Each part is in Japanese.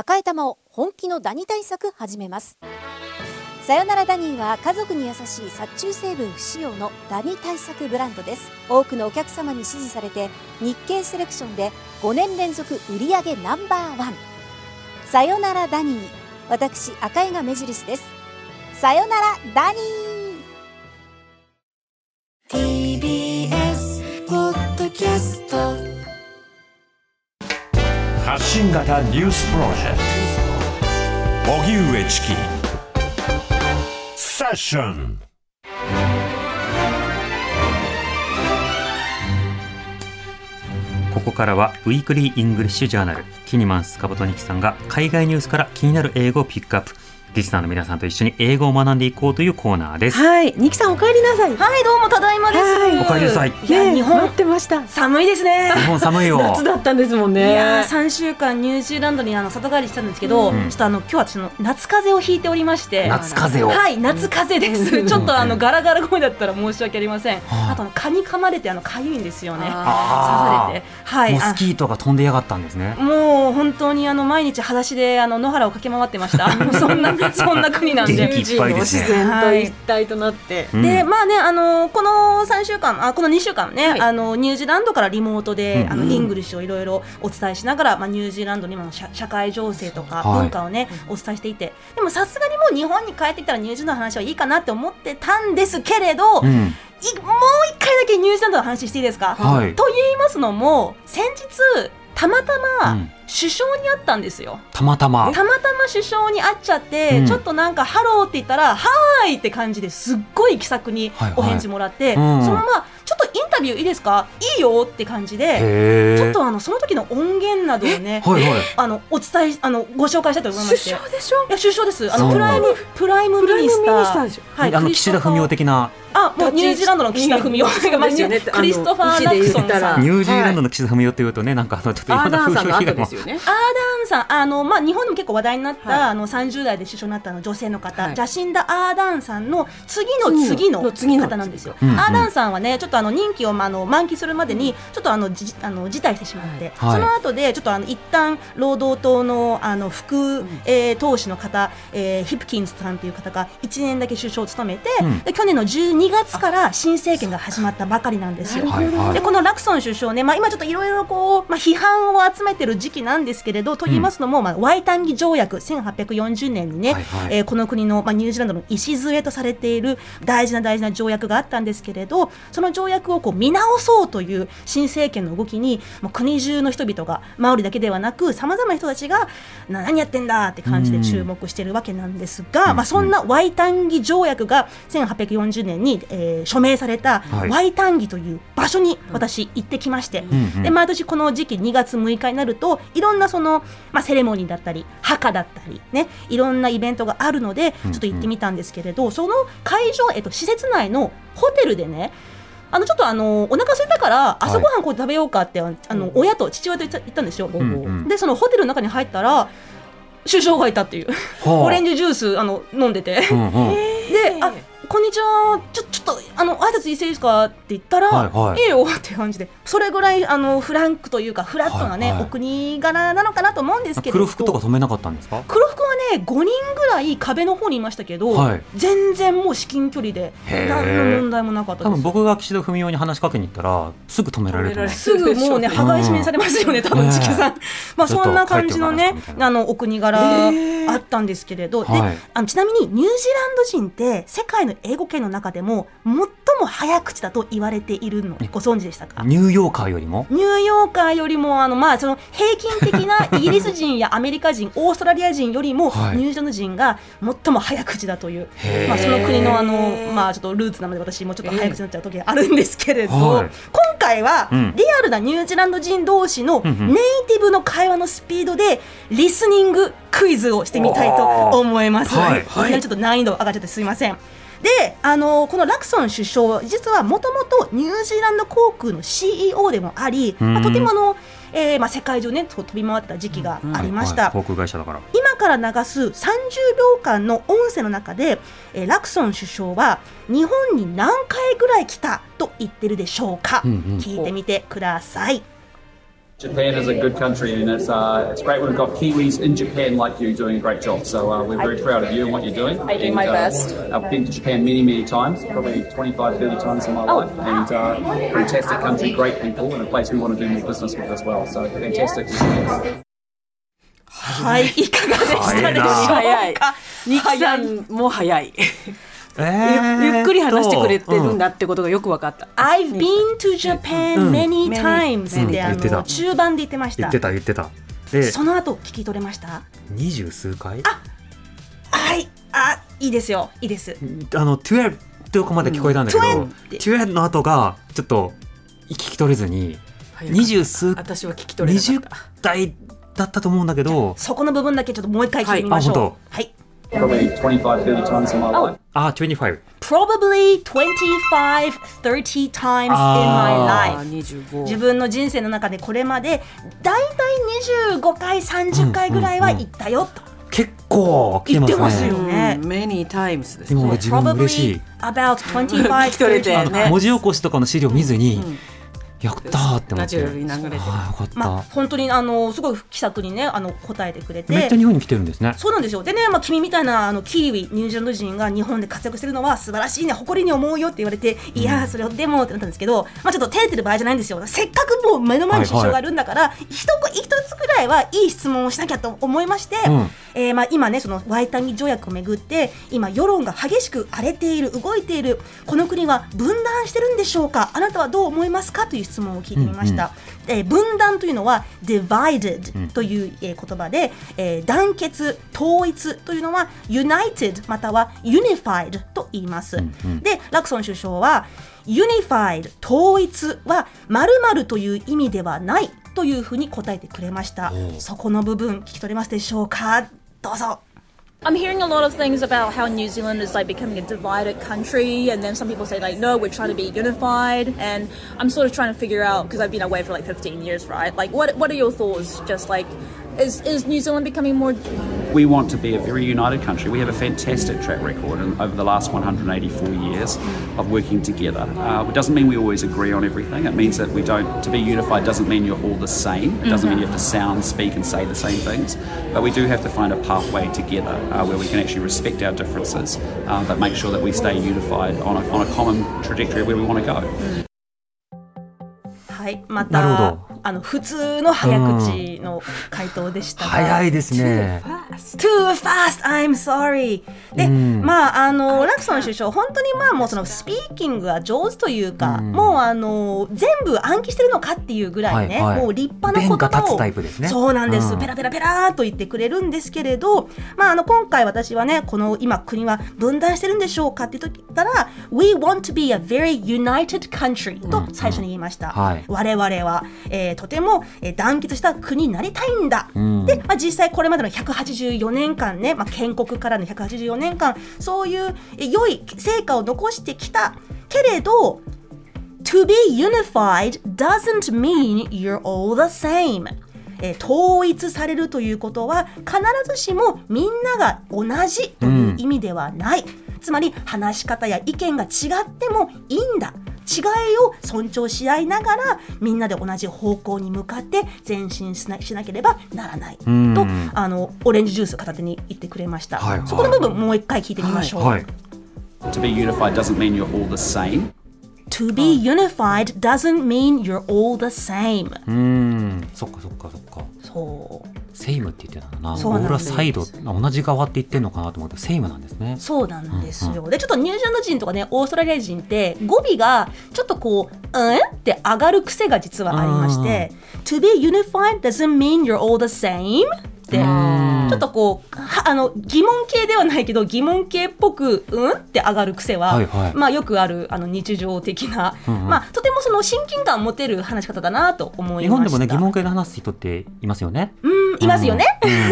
赤い玉を本気のダニ対策始めます。さよならダニーは家族に優しい殺虫成分不使用のダニ対策ブランドです。多くのお客様に支持されて日経セレクションで5年連続売上ナンバーワン。さよならダニー。私赤井が目印です。さよならダニー。TBS 発信型ニュースプロジェクト。荻上チキ。 Session。ここからは Weekly English Journal。キニマンス塚本ニキさんが海外ニュースから気になる英語をピックアップ。リスナーの皆さんと一緒に英語を学んでいこうというコーナーです。はい、ニキさんお帰りなさい。はい、どうもただいまです。お帰りなさい。いや、日本？待ってました。寒いですね。日本寒いよ。夏だったんですもんね。いや、三週間ニュージーランドにあの里帰りしたんですけど、うん、ちょっとあの今日は私の夏風邪をひいておりまして。夏風邪を。はい、夏風邪です。ちょっとあのガラガラ声だったら申し訳ありません。あと蚊に噛まれてあの痒いんですよね。刺されて。はい。モスキートが飛んでやがったんですね。もう本当にあの毎日裸足であの野原を駆け回ってました。そんな そんな国なんで。元気いっぱいですね。自然と一体となって。はい、で、まあね、あのこの三週間、あこの二週間ね、はい、あのニュージーランドからリモートで、うんうん、あの English をいろいろお伝えしながら、まあニュージーランドにも社社会情勢とか文化をね、はい、お伝えしていて、でもさすがにもう日本に帰ってきたらニュージーランドの話はいいかなって思ってたんですけれど。うんもう一回だけニュージーランドの話していいですか、はい、と言いますのも先日たまたま首相に会ったんですよ、たまたま。たまたま首相に会っちゃって、うん、ちょっとなんか「Hello」って言ったら「Hi」って感じですっごい気さくにお返事もらって、はいはいうん、そのまま「ちょっとインタビューいいですか？いいよ」って感じでちょっとあのその時の音源などをね、はいはい、あのお伝えあのご紹介したいと思いまして。首相でしょ？いや首相です。あの Prime Prime Minister。はいあの岸田文雄的なあもうニュージーランドの岸田文雄。ですよね。クリストファー・ラクソンさん。ニュージーランドの岸田文雄っていうとねなんかあのちょっといろんな風評被害もアーダンさん。あのまあ日本でも結構話題になった、あの30代で首相になったの女性の方、ジャシンダ・アーダンさんの次の次の方なんですよ、アーダンさんはねちょっとあの任期をまあの満期するまでにちょっとあのじあの辞退してしまって、その後でちょっとあの一旦労働党のあの副、えー、党首の方、えー、ヒプキンスさんという方が1年だけ首相を務めて、で去年の12月から新政権が始まったばかりなんですよ。でこのラクソン首相ね、まあ、今ちょっといろいろこう、まあ、批判を集めてる時期なんですけれどと言いますのも、うん、まあ、ワイタンギ条約1840年にね、はいはい、えー、この国の、まあ、ニュージーランドの礎とされている大事な大事な条約があったんですけれどその条約をこう見直そうという新政権の動きにもう国中の人々がマオリだけではなくさまざまな人たちが何やってんだって感じで注目しているわけなんですが、うん、まあ、そんなワイタンギ条約が1840年に、えー、署名名されたワイタンギという場所に私行ってきまして、で毎年この時期2月6日になるといろんなその、まあ、セレモニーだったり墓だったりねいろんなイベントがあるのでちょっと行ってみたんですけれど、その会場、えっと、施設内のホテルでねあのちょっとあのお腹空いたから朝ごはんこう食べようかって、はい、あの親と父親と言ったんですよ、でそのホテルの中に入ったら首相がいたっていう、オレンジジュースあの飲んでて、であこんにちは。ちょちょっとあの挨拶いいですか？って言ったら、はいはい、いいよって感じで。それぐらいあのフランクというかフラットなね、お国柄なのかなと思うんですけど。黒服とか止めなかったんですか？黒服はね5人ぐらい壁の方にいましたけど、はい、全然もう至近距離で何の問題もなかった多分僕が岸田文雄に話しかけに行ったらすぐ止められるす。ぐもうね羽交い締めにされますよね、多分チキさん、まあそんな感じのねあのお国柄あったんですけれど、であのちなみにニュージーランド人って世界の英語圏の中でも最も早口だと言われているのご存知でしたか？ニューヨーカーよりも？ニューヨーカーよりもあの、まあ、その平均的な イギリス人やアメリカ人オーストラリア人よりも、ニュージーランド人が最も早口だという、まあ、その国のあの、まあ、ちょっとルーツなので私もちょっと早口になっちゃう時があるんですけれど、今回はリアルなニュージーランド人同士のネイティブの会話のスピードでリスニングクイズをしてみたいと思います。はい、ちょっと難易度上がっちゃってすみません。であのこのラクソン首相実はもともとニュージーランド航空の CEO でもあり、まあ、とてもあの、えーまあ、世界中ね飛び回ってた時期がありました、航空会社だから。今から流す30秒間の音声の中で、えー、ラクソン首相は日本に何回ぐらい来たと言ってるでしょうか、うんうん、聞いてみてください Japan is a good country, and it's uh, it's great when we've got Kiwis in Japan like you doing a great job. So uh, we're very proud of you and what you're doing. I do and, my uh, best. I've been to Japan many, many times, probably 25, 30 times in my Oh. life, and uh, fantastic country, great people, and a place we want to do more business with as well. So fantastic experience. はいいかがでしたでしょう早いか。ニキさんも早い。 えゆゆっくり話してくれてるんだだってことがよく分かった。I've been to Japan many times って中盤で言ってました。言ってた言ってた。でその後聞き取れました？二十数回？はい。あいいですよ。いいです。あの12とこまで聞こえたんだけど、うん。12の後がちょっと聞き取れずに二十数私は聞き取れな20かった。代だったと思うんだけど。そこの部分だけちょっともう一回聞いてみましょう。はい、Probably 25, 30 times in my life. あ25 Probably 25 30 times in my life. 25。自分の人生の中でこれまでだいたい25回30回ぐらいは行ったよと。結構来てますね言ってますよね。うん many times です今俺ね。自分も嬉し Probably い about 25 聞き取れて30あのね文字起こしとかの資料見ずに、やったーってラルに流れてまあ本当にあのすごい気さくにねあの答えてくれて。めっちゃ日本に来てるんですね。そうなんですよ。でね、まあ、君みたいなあのキーウィ、ニュージーランド人が日本で活躍してるのは素晴らしいね、誇りに思うよって言われて、いやー、それをでもってなったんですけど、まあ、ちょっと照れてる場合じゃないんですよ。せっかくもう目の前に支障があるんだから、一個一つくらいはいい質問をしなきゃと思いまして、うん。えーまあ、今ね、そのワイタンギ条約をめぐって、今、世論が激しく荒れている、動いている、この国は分断してるんでしょうか、あなたはどう思いますか？という質問を聞いてみました。えー分断というのは divided という、えー言葉で、えー団結統一というのは united または unified と言います、でラクソン首相は unified 統一は〇〇という意味ではないというふうに答えてくれました。そこの部分聞き取れますでしょうか？どうぞ I'm hearing a lot of things about how New Zealand is like becoming a divided country, and then some people say like, no, we're trying to be unified, and I'm sort of trying to figure out because I've been away for like 15 years, right? Like, what what are your thoughts? Just like, is is New Zealand becoming more? We want to be a very united country. We have a fantastic track record in, over the last 184 years of working together. Uh, it doesn't mean we always agree on everything. It means that we don't. To be unified doesn't mean you're all the same. It doesn't mean you have to sound, speak, and say the same things. But we do have to find a pathway together uh, where we can actually respect our differences, uh, but make sure that we stay unified on a, on a common trajectory of where we want to go. はいまなるほたどあの普通の早口の回答でしたが、早いですね Too fast, I'm sorry. で、うんまあ、あの、ラクソン首相、本当にまあ、もうそのスピーキングが上手というか、うんもうあの、全部暗記してるのかっていうぐらいね、はいはいもう立派な言葉を。弁が立つタイプですねそうなんです、うんペラペラペラと言ってくれるんですけれど、まあ、あの、今回私はね、この今国は分断してるんでしょうかって言ったら、We want to be a very united country と最初に言いました。はい我々は、えーとても、えー団結した国になりたいんだ。うんで、まあ、実際これまでの184年間ね、まあ、建国からの184年間そういう良い成果を残してきた。けれど To be unified doesn't mean you're all the same. え統一されるということは必ずしもみんなが同じという意味ではない、つまり話し方や意見が違ってもいいんだ。違いを尊重し合いながらみんなで同じ方向に向かって前進しなしなければならない。とん。あのオレンジジュース片手に言ってくれました、はい。はい。そこの部分もう一回聞いてみましょう、はい。To be unified doesn't mean you're all the same. To be unified doesn't mean you're all the same. うんそっかそっかそっか。そう。セイムって言ってたんだな。そうなんです。俺はサイド同じ側って言ってんのかなと思ってセイムなんですね。そうなんですよ、でちょっとニュージーランド人とかねオーストラリア人って語尾がちょっとこう「うん?」って上がる癖が実はありまして「To be unified doesn't mean you're all the same」ってちょっとこうはあの疑問形ではないけど疑問形っぽく「うん?」って上がる癖は、はいはい。まあ、よくあるあの日常的な、うんうん。まあ、とてもその親近感を持てる話し方だなと思いました。日本でもね疑問系で話す人っていますよね。うんいますよね、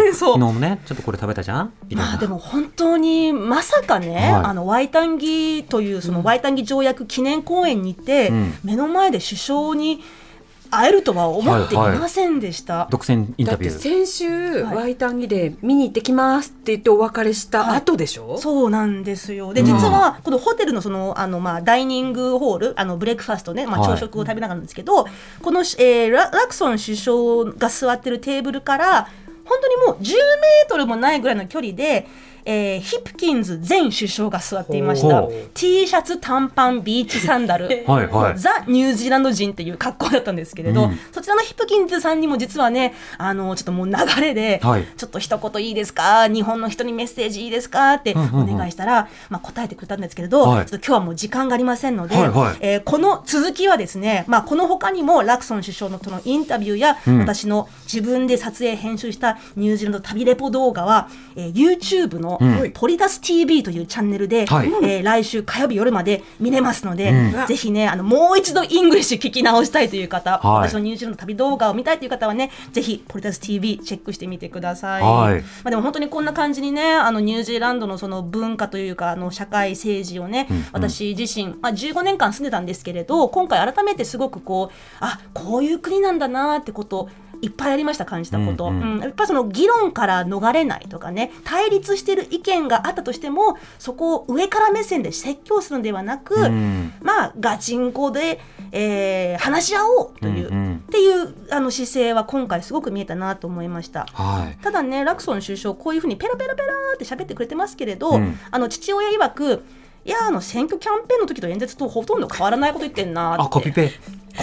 うん。そう。昨日もねちょっとこれ食べたじゃん？まあでも本当にまさかね、はい。あのワイタンギというそのワイタンギ条約記念公演にて、うん。目の前で首相に会えるとは思っていませんでした。独占インタビュー。先週、はいワイタンギで見に行ってきますって言ってお別れした後でしょ、そうなんですよ。で、実は、このホテルのその、あの、まあ、ダイニングホール、あの、ブレックファストね、まあ、はい朝食を食べながらなんですけど、この、えーラ、ラクソン首相が座ってるテーブルから、本当にもう10メートルもないぐらいの距離で、えーヒプキンズ前首相が座っていました。T シャツ、短パン、ビーチサンダル。はいはい。ザ・ニュージーランド人っていう格好だったんですけれど、うん。そちらのヒプキンズさんにも実はね、あの、ちょっともう流れで、はい。ちょっと一言いいですか？日本の人にメッセージいいですか？ってうんうんうん。お願いしたら、まあ、答えてくれたんですけれど、はい。ちょっと今日はもう時間がありませんので、はいはい。えーこの続きはですね、まあ、この他にもラクソン首相のとのインタビューや、うん。私の自分で撮影編集したニュージーランド旅レポ動画は、えー YouTube のうん。ポリタス TV というチャンネルで、はい。えー来週火曜日夜まで見れますので、うん。ぜひね、あの、もう一度 English 聞き直したいという方、はい。私のニュージーランド旅動画を見たいという方はね、ぜひ、ポリタス TV チェックしてみてください。はい。まあでも本当にこんな感じにね、あの、ニュージーランドのその文化というか、あの、社会政治をね、うん。うん私自身、まあ15年間住んでたんですけれど、今回改めてすごくこう、あ、こういう国なんだなってこと、いっぱいありました感じたこと、ううん。うん。やっぱりその議論から逃れないとかね対立している意見があったとしてもそこを上から目線で説教するのではなく、うん。まあガチンコで、えー話し合おうという、うんうん。っていうあの姿勢は今回すごく見えたなと思いました。はい。ただねラクソン首相こういうふうにペラペラペラって喋ってくれてますけれど、うん。あの父親曰くいやあの選挙キャンペーンの時と演説とほとんど変わらないこと言ってんなって。あ、コピペ。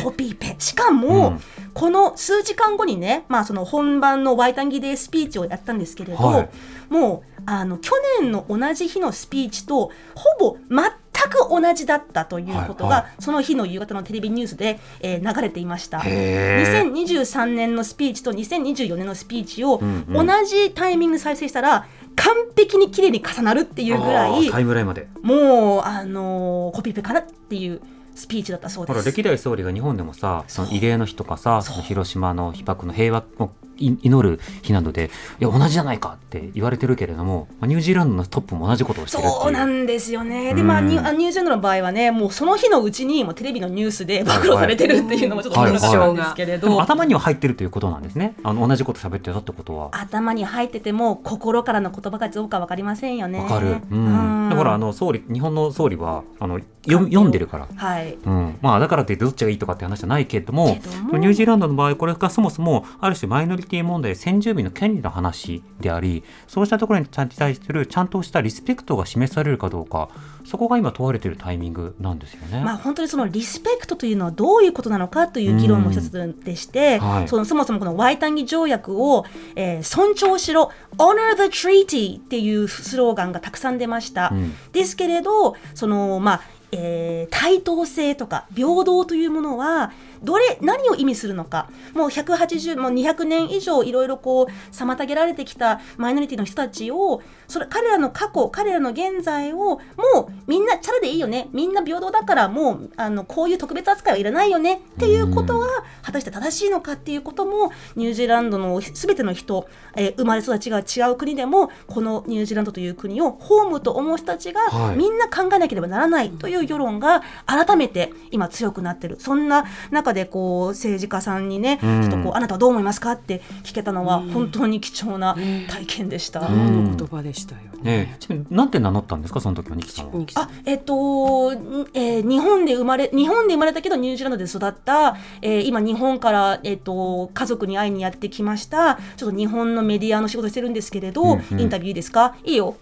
コピペ。しかも、うん。この数時間後にね、まあ、その本番のワイタンギデースピーチをやったんですけれど、はい。もうあの去年の同じ日のスピーチとほぼ全く同じだったということが、はいはその日の夕方のテレビニュースで、えー流れていました。へー。2023年のスピーチと2024年のスピーチをうんうん。同じタイミングで再生したら完璧に綺麗に重なるっていうぐらいタイムラインまで。もう、あのーコピペかなっていうスピーチだったそうです。歴代総理が日本でもさその慰霊の日とかさその広島の被爆の平和をい祈る日などでいや同じじゃないかって言われてるけれども、まあ、ニュージーランドのトップも同じことをしてるそうなんですよね。で、うん。まあ、ニュあニュージーランドの場合はね、もうその日のうちにもうテレビのニュースで暴露されてるっていうのもちょっとはい。驚かったんですけれど、頭には入ってるということなんですね。あの同じこと喋ってたってことは。頭に入ってても心からの言葉がどうかわかりませんよね。わかる、うん。うん。だからあの総理日本の総理はあのよ読んでるから、はい。うん、まあだからといってどっちがいいとかって話じゃないけれどもけども。ニュージーランドの場合これがそもそもある種マイノリティ問題先住民の権利の話でありそうしたところに対するちゃんとしたリスペクトが示されるかどうかそこが今問われているタイミングなんですよね。まあ、本当にそのリスペクトというのはどういうことなのかという議論も一つでして、うんはいそのそもそもこのワイタンギ条約を、えー尊重しろ Honor the Treaty っていうスローガンがたくさん出ました。うんですけれどそのまあえー対等性とか平等というものはどれ何を意味するのか。もう180もう200年以上いろいろこう妨げられてきたマイノリティの人たちをそれ彼らの過去彼らの現在をもうみんなチャラでいいよね。みんな平等だからもうあのこういう特別扱いはいらないよね。っていうことが果たして正しいのかっていうこともニュージーランドの全ての人、えー生まれ育ちが違う国でもこのニュージーランドという国をホームと思う人たちがはい。みんな考えなければならないという世論が改めて今強くなってる。そんな中でこう政治家さんにね、うん。ちょっとこうあなたはどう思いますかって聞けたのは本当に貴重な体験でした。ん。の言葉でしたよね。ねえ。ちなみになんて名乗ったんですか？その時はニキさんは。あえっと、んえー日本で生まれ日本で生まれたけどニュージーランドで育った、えー今日本から、えっと、家族に会いにやってきました。ちょっと日本のメディアの仕事してるんですけれど、うんうん。インタビューいいですか？いいよ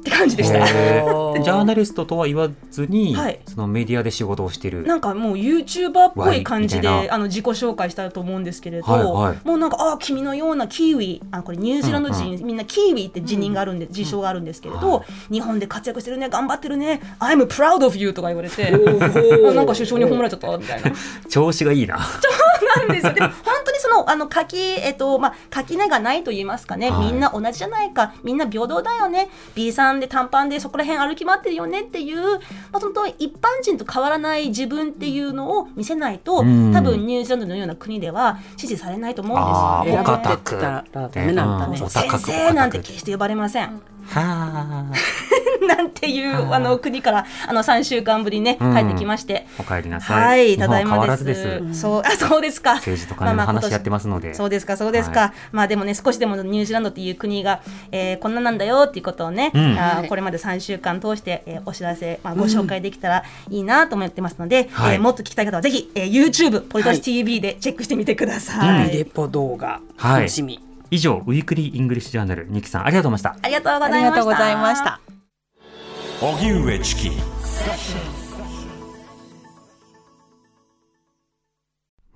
って感じでした。ジャーナリストとは言わずに、はいそのメディアで仕事をしている。なんかもう YouTuber っぽい感じでわいみたいなあの自己紹介したと思うんですけれど、はいはいもうなんかああ君のようなキーウィあこれニュージーランド人、うんみんなキーウィって辞任があるんで、自称があるんですけれど、は日本で活躍してるね頑張ってるね I'm proud of you とか言われてあなんか首相に褒められちゃったみたいな。調子がいいな。なんですよ。でものあの書きえっとまあ垣根がないと言いますかね、はい。みんな同じじゃないか、みんな平等だよね。B さんで短パンでそこら辺歩き回ってるよねっていう、まあ本当一般人と変わらない自分っていうのを見せないと、うん。多分ニュージーランドのような国では支持されないと思うんですよなんだね。先高く生なんて決して呼ばれません。はあ。なんていうあの国からあの3週間ぶりにねうん帰ってきまして、お帰りなさい。はい、ただいまで。すす。そう、あ、そうですか。政治と金の話やってますので。そうですか、そうですか。はまあでもね、少しでもニュージーランドっていう国が、えーこんななんだよっていうことをね、うんあーこれまで3週間通して、えーお知らせ、まあ、ご紹介できたらいいなと思ってますので、はいえーもっと聞きたい方はぜひ、えー YouTube、ポリトシ TV でチェックしてみてください。レポ動画はい楽しみ、以上、 Weekly English Journal、ニキさん、ありがとうございました。ありがとうございました。ありがとうございました。荻上チキ。ね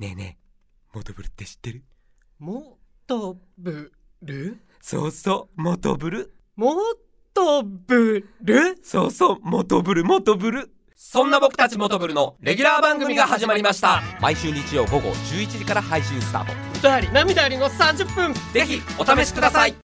えねえモトブルって知ってる？もとぶるそうそうモトブル。もとぶるそうそうモトブルモトブル。そんな僕たちモトブルのレギュラー番組が始まりました。毎週日曜午後11時から配信スタート。歌あり涙ありの30分。ぜひお試しください